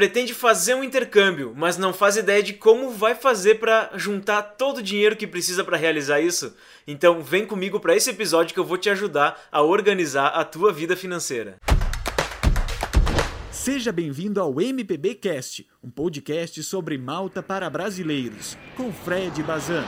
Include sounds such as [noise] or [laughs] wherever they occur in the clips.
pretende fazer um intercâmbio, mas não faz ideia de como vai fazer para juntar todo o dinheiro que precisa para realizar isso? Então vem comigo para esse episódio que eu vou te ajudar a organizar a tua vida financeira. Seja bem-vindo ao MPB Cast, um podcast sobre Malta para brasileiros, com Fred Bazan.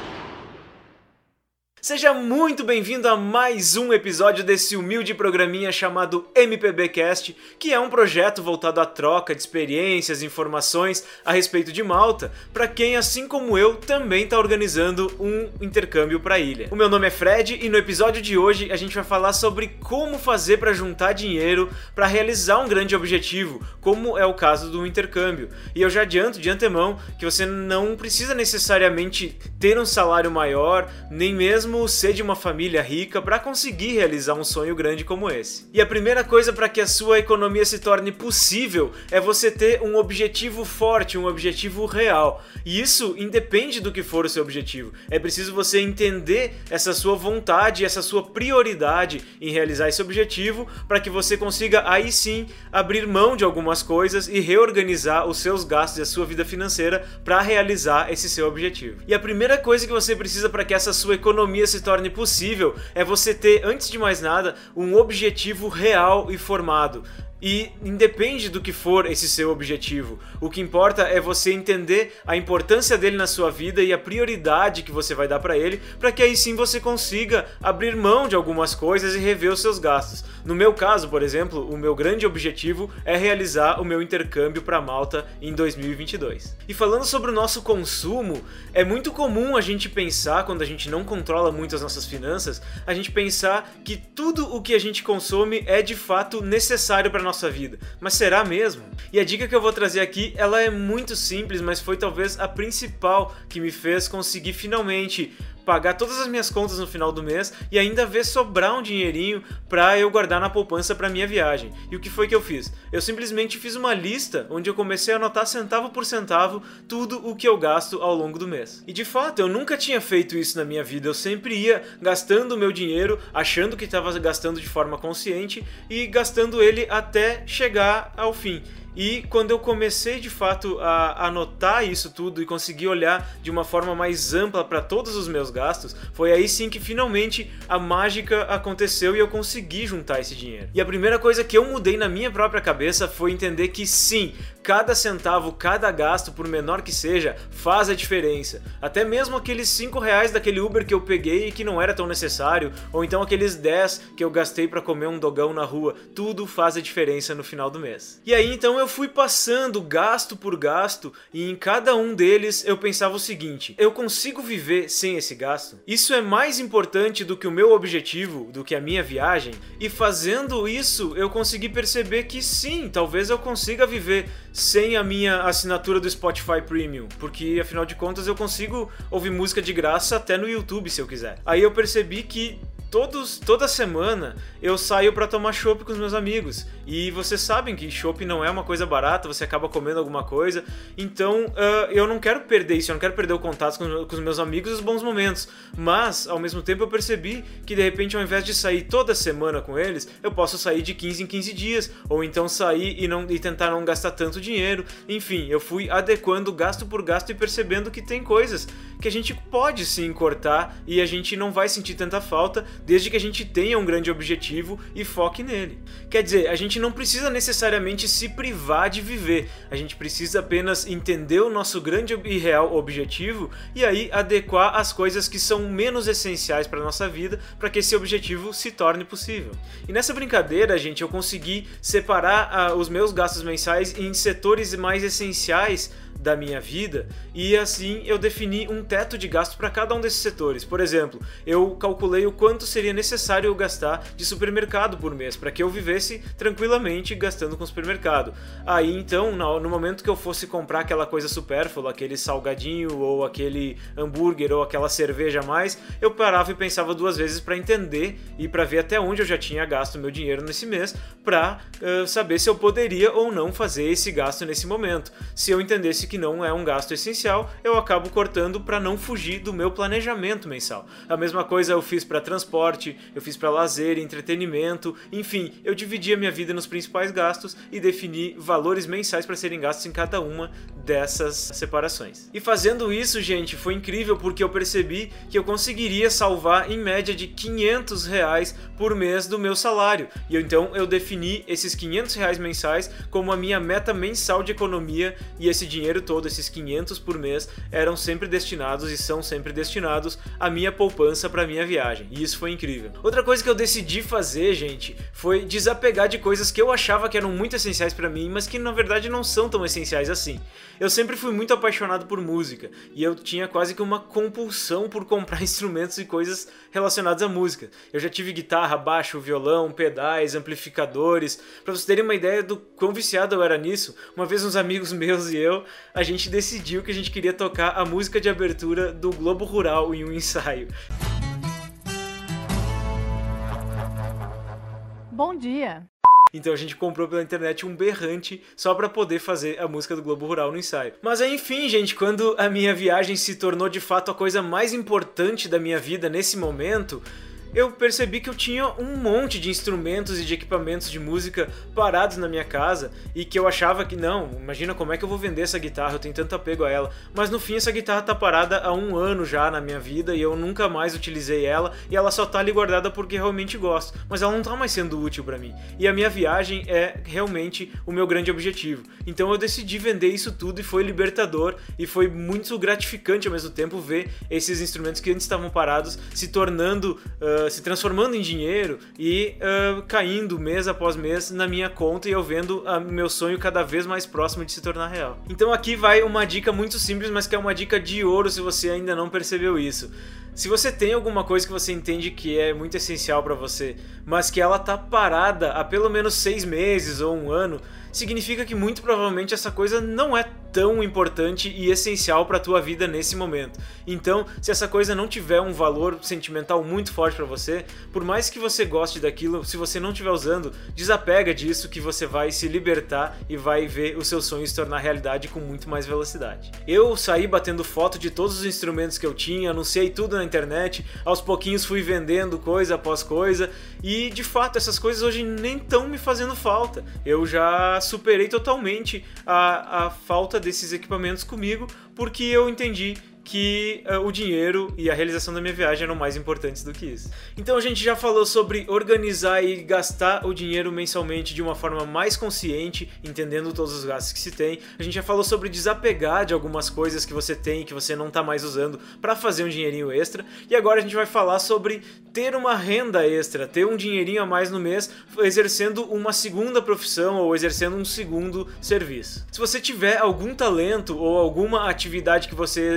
Seja muito bem-vindo a mais um episódio desse humilde programinha chamado MPBcast, que é um projeto voltado à troca de experiências informações a respeito de Malta, para quem, assim como eu, também está organizando um intercâmbio para a ilha. O meu nome é Fred e no episódio de hoje a gente vai falar sobre como fazer para juntar dinheiro para realizar um grande objetivo, como é o caso do intercâmbio. E eu já adianto de antemão que você não precisa necessariamente ter um salário maior, nem mesmo mesmo ser de uma família rica para conseguir realizar um sonho grande como esse. E a primeira coisa para que a sua economia se torne possível é você ter um objetivo forte, um objetivo real. E isso independe do que for o seu objetivo. É preciso você entender essa sua vontade, essa sua prioridade em realizar esse objetivo para que você consiga aí sim abrir mão de algumas coisas e reorganizar os seus gastos e a sua vida financeira para realizar esse seu objetivo. E a primeira coisa que você precisa para que essa sua economia se torne possível é você ter, antes de mais nada, um objetivo real e formado. E independe do que for esse seu objetivo, o que importa é você entender a importância dele na sua vida e a prioridade que você vai dar para ele, para que aí sim você consiga abrir mão de algumas coisas e rever os seus gastos. No meu caso, por exemplo, o meu grande objetivo é realizar o meu intercâmbio para Malta em 2022. E falando sobre o nosso consumo, é muito comum a gente pensar quando a gente não controla muito as nossas finanças, a gente pensar que tudo o que a gente consome é de fato necessário para nossa vida. Mas será mesmo? E a dica que eu vou trazer aqui, ela é muito simples, mas foi talvez a principal que me fez conseguir finalmente pagar todas as minhas contas no final do mês e ainda ver sobrar um dinheirinho para eu guardar na poupança para minha viagem. E o que foi que eu fiz? Eu simplesmente fiz uma lista onde eu comecei a anotar centavo por centavo tudo o que eu gasto ao longo do mês. E de fato, eu nunca tinha feito isso na minha vida. Eu sempre ia gastando o meu dinheiro, achando que estava gastando de forma consciente e gastando ele até chegar ao fim. E quando eu comecei de fato a anotar isso tudo e conseguir olhar de uma forma mais ampla para todos os meus gastos, foi aí sim que finalmente a mágica aconteceu e eu consegui juntar esse dinheiro. E a primeira coisa que eu mudei na minha própria cabeça foi entender que sim, cada centavo, cada gasto, por menor que seja, faz a diferença. Até mesmo aqueles 5 reais daquele Uber que eu peguei e que não era tão necessário, ou então aqueles 10 que eu gastei para comer um dogão na rua, tudo faz a diferença no final do mês. E aí então eu fui passando gasto por gasto e em cada um deles eu pensava o seguinte: eu consigo viver sem esse gasto? Isso é mais importante do que o meu objetivo, do que a minha viagem? E fazendo isso eu consegui perceber que sim, talvez eu consiga viver sem a minha assinatura do Spotify Premium, porque afinal de contas eu consigo ouvir música de graça até no YouTube se eu quiser. Aí eu percebi que todos, toda semana eu saio para tomar chopp com os meus amigos. E vocês sabem que chopp não é uma coisa barata, você acaba comendo alguma coisa. Então uh, eu não quero perder isso, eu não quero perder o contato com, com os meus amigos os bons momentos. Mas, ao mesmo tempo, eu percebi que de repente, ao invés de sair toda semana com eles, eu posso sair de 15 em 15 dias. Ou então sair e, não, e tentar não gastar tanto dinheiro. Enfim, eu fui adequando gasto por gasto e percebendo que tem coisas que a gente pode sim cortar e a gente não vai sentir tanta falta desde que a gente tenha um grande objetivo e foque nele. Quer dizer, a gente não precisa necessariamente se privar de viver, a gente precisa apenas entender o nosso grande e real objetivo e aí adequar as coisas que são menos essenciais para nossa vida para que esse objetivo se torne possível. E nessa brincadeira, gente, eu consegui separar uh, os meus gastos mensais em setores mais essenciais da minha vida e assim eu defini um teto de gasto para cada um desses setores. Por exemplo, eu calculei o quanto seria necessário eu gastar de supermercado por mês para que eu vivesse tranquilamente gastando com supermercado. Aí então, no momento que eu fosse comprar aquela coisa supérflua, aquele salgadinho ou aquele hambúrguer ou aquela cerveja a mais, eu parava e pensava duas vezes para entender e para ver até onde eu já tinha gasto meu dinheiro nesse mês para uh, saber se eu poderia ou não fazer esse gasto nesse momento. Se eu entendesse que não é um gasto essencial, eu acabo cortando para não fugir do meu planejamento mensal. A mesma coisa eu fiz para transporte esporte, eu fiz para lazer, entretenimento, enfim, eu dividi a minha vida nos principais gastos e defini valores mensais para serem gastos em cada uma dessas separações. E fazendo isso, gente, foi incrível porque eu percebi que eu conseguiria salvar em média de 500 reais por mês do meu salário. E eu, então eu defini esses 500 reais mensais como a minha meta mensal de economia e esse dinheiro todo, esses 500 por mês, eram sempre destinados e são sempre destinados à minha poupança para minha viagem. E isso foi incrível. Outra coisa que eu decidi fazer, gente, foi desapegar de coisas que eu achava que eram muito essenciais para mim, mas que na verdade não são tão essenciais assim. Eu sempre fui muito apaixonado por música e eu tinha quase que uma compulsão por comprar [laughs] instrumentos e coisas relacionadas à música. Eu já tive guitarra, baixo, violão, pedais, amplificadores. Para vocês terem uma ideia do quão viciado eu era nisso, uma vez uns amigos [laughs] meus e eu, a gente decidiu que a gente queria tocar a música de abertura do Globo Rural em um ensaio. Bom dia. Então a gente comprou pela internet um berrante só para poder fazer a música do Globo Rural no ensaio. Mas enfim, gente, quando a minha viagem se tornou de fato a coisa mais importante da minha vida nesse momento, eu percebi que eu tinha um monte de instrumentos e de equipamentos de música parados na minha casa e que eu achava que não, imagina como é que eu vou vender essa guitarra, eu tenho tanto apego a ela. Mas no fim essa guitarra tá parada há um ano já na minha vida e eu nunca mais utilizei ela e ela só tá ali guardada porque realmente gosto, mas ela não tá mais sendo útil para mim. E a minha viagem é realmente o meu grande objetivo. Então eu decidi vender isso tudo e foi libertador e foi muito gratificante ao mesmo tempo ver esses instrumentos que antes estavam parados se tornando uh, se transformando em dinheiro e uh, caindo mês após mês na minha conta e eu vendo o meu sonho cada vez mais próximo de se tornar real. Então aqui vai uma dica muito simples, mas que é uma dica de ouro se você ainda não percebeu isso. Se você tem alguma coisa que você entende que é muito essencial para você, mas que ela tá parada há pelo menos seis meses ou um ano, significa que muito provavelmente essa coisa não é tão importante e essencial para tua vida nesse momento. Então, se essa coisa não tiver um valor sentimental muito forte para você, por mais que você goste daquilo, se você não estiver usando, desapega disso que você vai se libertar e vai ver o seu sonho se tornar realidade com muito mais velocidade. Eu saí batendo foto de todos os instrumentos que eu tinha, anunciei tudo na internet, aos pouquinhos fui vendendo coisa após coisa e de fato essas coisas hoje nem estão me fazendo falta. Eu já superei totalmente a, a falta desses equipamentos comigo porque eu entendi que uh, o dinheiro e a realização da minha viagem eram mais importantes do que isso. Então a gente já falou sobre organizar e gastar o dinheiro mensalmente de uma forma mais consciente, entendendo todos os gastos que se tem. A gente já falou sobre desapegar de algumas coisas que você tem e que você não está mais usando para fazer um dinheirinho extra. E agora a gente vai falar sobre ter uma renda extra, ter um dinheirinho a mais no mês exercendo uma segunda profissão ou exercendo um segundo serviço. Se você tiver algum talento ou alguma atividade que você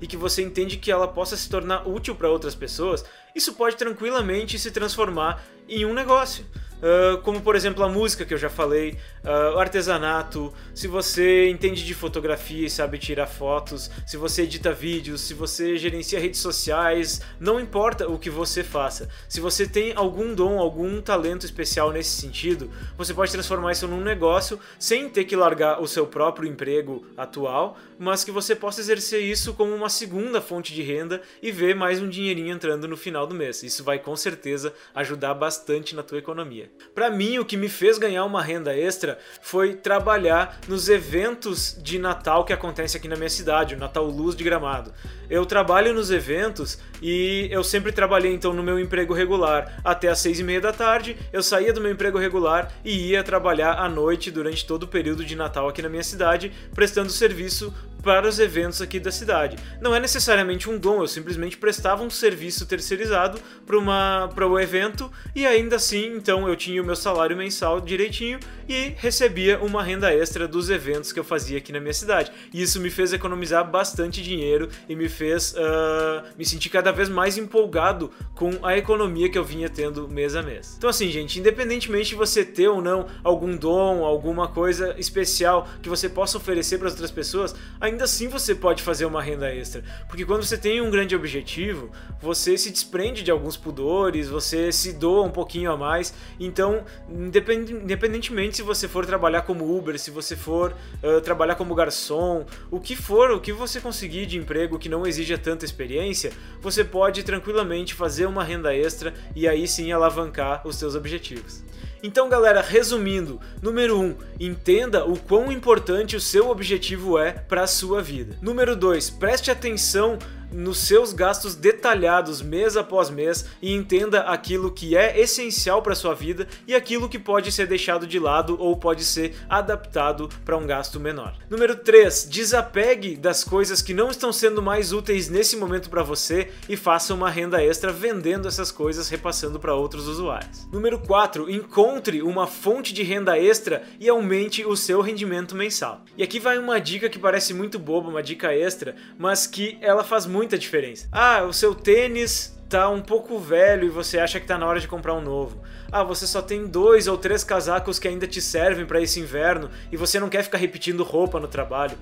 e que você entende que ela possa se tornar útil para outras pessoas, isso pode tranquilamente se transformar em um negócio. Uh, como por exemplo a música que eu já falei, uh, o artesanato, se você entende de fotografia e sabe tirar fotos, se você edita vídeos, se você gerencia redes sociais, não importa o que você faça. Se você tem algum dom, algum talento especial nesse sentido, você pode transformar isso num negócio sem ter que largar o seu próprio emprego atual, mas que você possa exercer isso como uma segunda fonte de renda e ver mais um dinheirinho entrando no final do mês. Isso vai com certeza ajudar bastante na tua economia. Para mim, o que me fez ganhar uma renda extra foi trabalhar nos eventos de Natal que acontecem aqui na minha cidade, o Natal Luz de Gramado. Eu trabalho nos eventos e eu sempre trabalhei então no meu emprego regular até às seis e meia da tarde. Eu saía do meu emprego regular e ia trabalhar à noite durante todo o período de Natal aqui na minha cidade, prestando serviço para os eventos aqui da cidade. Não é necessariamente um dom, eu simplesmente prestava um serviço terceirizado para o evento e ainda assim, então eu tinha o meu salário mensal direitinho e recebia uma renda extra dos eventos que eu fazia aqui na minha cidade. E isso me fez economizar bastante dinheiro e me fez uh, me sentir cada vez mais empolgado com a economia que eu vinha tendo mês a mês. Então assim, gente, independentemente de você ter ou não algum dom, alguma coisa especial que você possa oferecer para outras pessoas, a ainda assim você pode fazer uma renda extra. Porque quando você tem um grande objetivo, você se desprende de alguns pudores, você se doa um pouquinho a mais. Então, independentemente se você for trabalhar como Uber, se você for uh, trabalhar como garçom, o que for, o que você conseguir de emprego que não exija tanta experiência, você pode tranquilamente fazer uma renda extra e aí sim alavancar os seus objetivos. Então, galera, resumindo, número 1, um, entenda o quão importante o seu objetivo é para a sua vida. Número 2, preste atenção nos seus gastos detalhados mês após mês e entenda aquilo que é essencial para sua vida e aquilo que pode ser deixado de lado ou pode ser adaptado para um gasto menor. Número 3, desapegue das coisas que não estão sendo mais úteis nesse momento para você e faça uma renda extra vendendo essas coisas repassando para outros usuários. Número 4, encontre uma fonte de renda extra e aumente o seu rendimento mensal. E aqui vai uma dica que parece muito boba, uma dica extra, mas que ela faz muito muita diferença. Ah, o seu tênis tá um pouco velho e você acha que tá na hora de comprar um novo. Ah, você só tem dois ou três casacos que ainda te servem para esse inverno e você não quer ficar repetindo roupa no trabalho.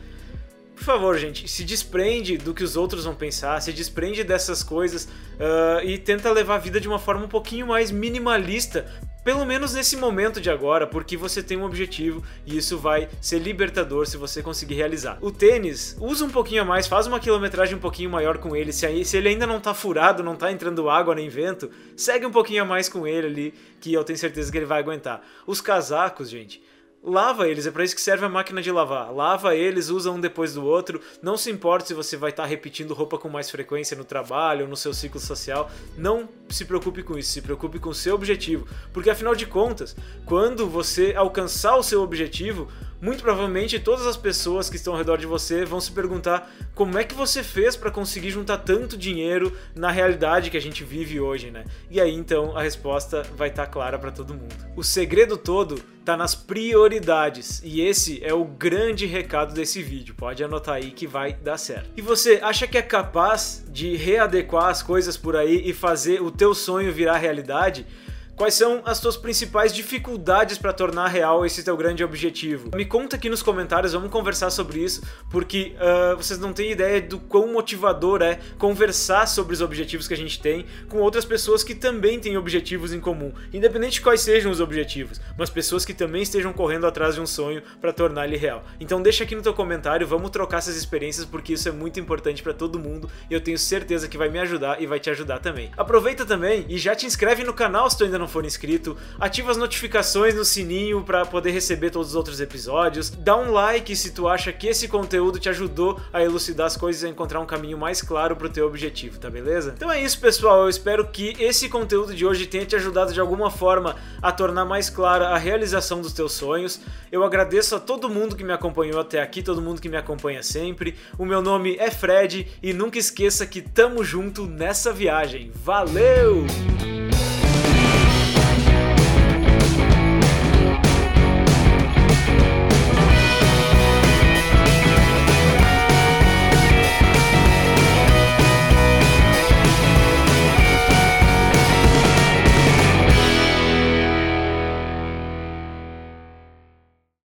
Por favor, gente, se desprende do que os outros vão pensar, se desprende dessas coisas uh, e tenta levar a vida de uma forma um pouquinho mais minimalista pelo menos nesse momento de agora, porque você tem um objetivo e isso vai ser libertador se você conseguir realizar. O tênis, usa um pouquinho a mais, faz uma quilometragem um pouquinho maior com ele. Se, aí, se ele ainda não tá furado, não tá entrando água nem vento, segue um pouquinho a mais com ele ali, que eu tenho certeza que ele vai aguentar. Os casacos, gente lava eles, é para isso que serve a máquina de lavar. Lava eles, usa um depois do outro. Não se importa se você vai estar tá repetindo roupa com mais frequência no trabalho no seu ciclo social. Não se preocupe com isso, se preocupe com o seu objetivo, porque afinal de contas, quando você alcançar o seu objetivo, muito provavelmente todas as pessoas que estão ao redor de você vão se perguntar como é que você fez para conseguir juntar tanto dinheiro na realidade que a gente vive hoje, né? E aí então a resposta vai estar tá clara para todo mundo. O segredo todo tá nas prioridades e esse é o grande recado desse vídeo. Pode anotar aí que vai dar certo. E você acha que é capaz de readequar as coisas por aí e fazer o teu sonho virar realidade? Quais são as tuas principais dificuldades para tornar real esse teu grande objetivo? Me conta aqui nos comentários, vamos conversar sobre isso, porque uh, vocês não têm ideia do quão motivador é conversar sobre os objetivos que a gente tem com outras pessoas que também têm objetivos em comum, independente de quais sejam os objetivos, mas pessoas que também estejam correndo atrás de um sonho para tornar ele real. Então deixa aqui no teu comentário, vamos trocar essas experiências porque isso é muito importante para todo mundo e eu tenho certeza que vai me ajudar e vai te ajudar também. Aproveita também e já te inscreve no canal se tu ainda não for inscrito, ativa as notificações no sininho para poder receber todos os outros episódios, dá um like se tu acha que esse conteúdo te ajudou a elucidar as coisas e a encontrar um caminho mais claro pro teu objetivo, tá beleza? Então é isso, pessoal, eu espero que esse conteúdo de hoje tenha te ajudado de alguma forma a tornar mais clara a realização dos teus sonhos. Eu agradeço a todo mundo que me acompanhou até aqui, todo mundo que me acompanha sempre. O meu nome é Fred e nunca esqueça que tamo junto nessa viagem. Valeu!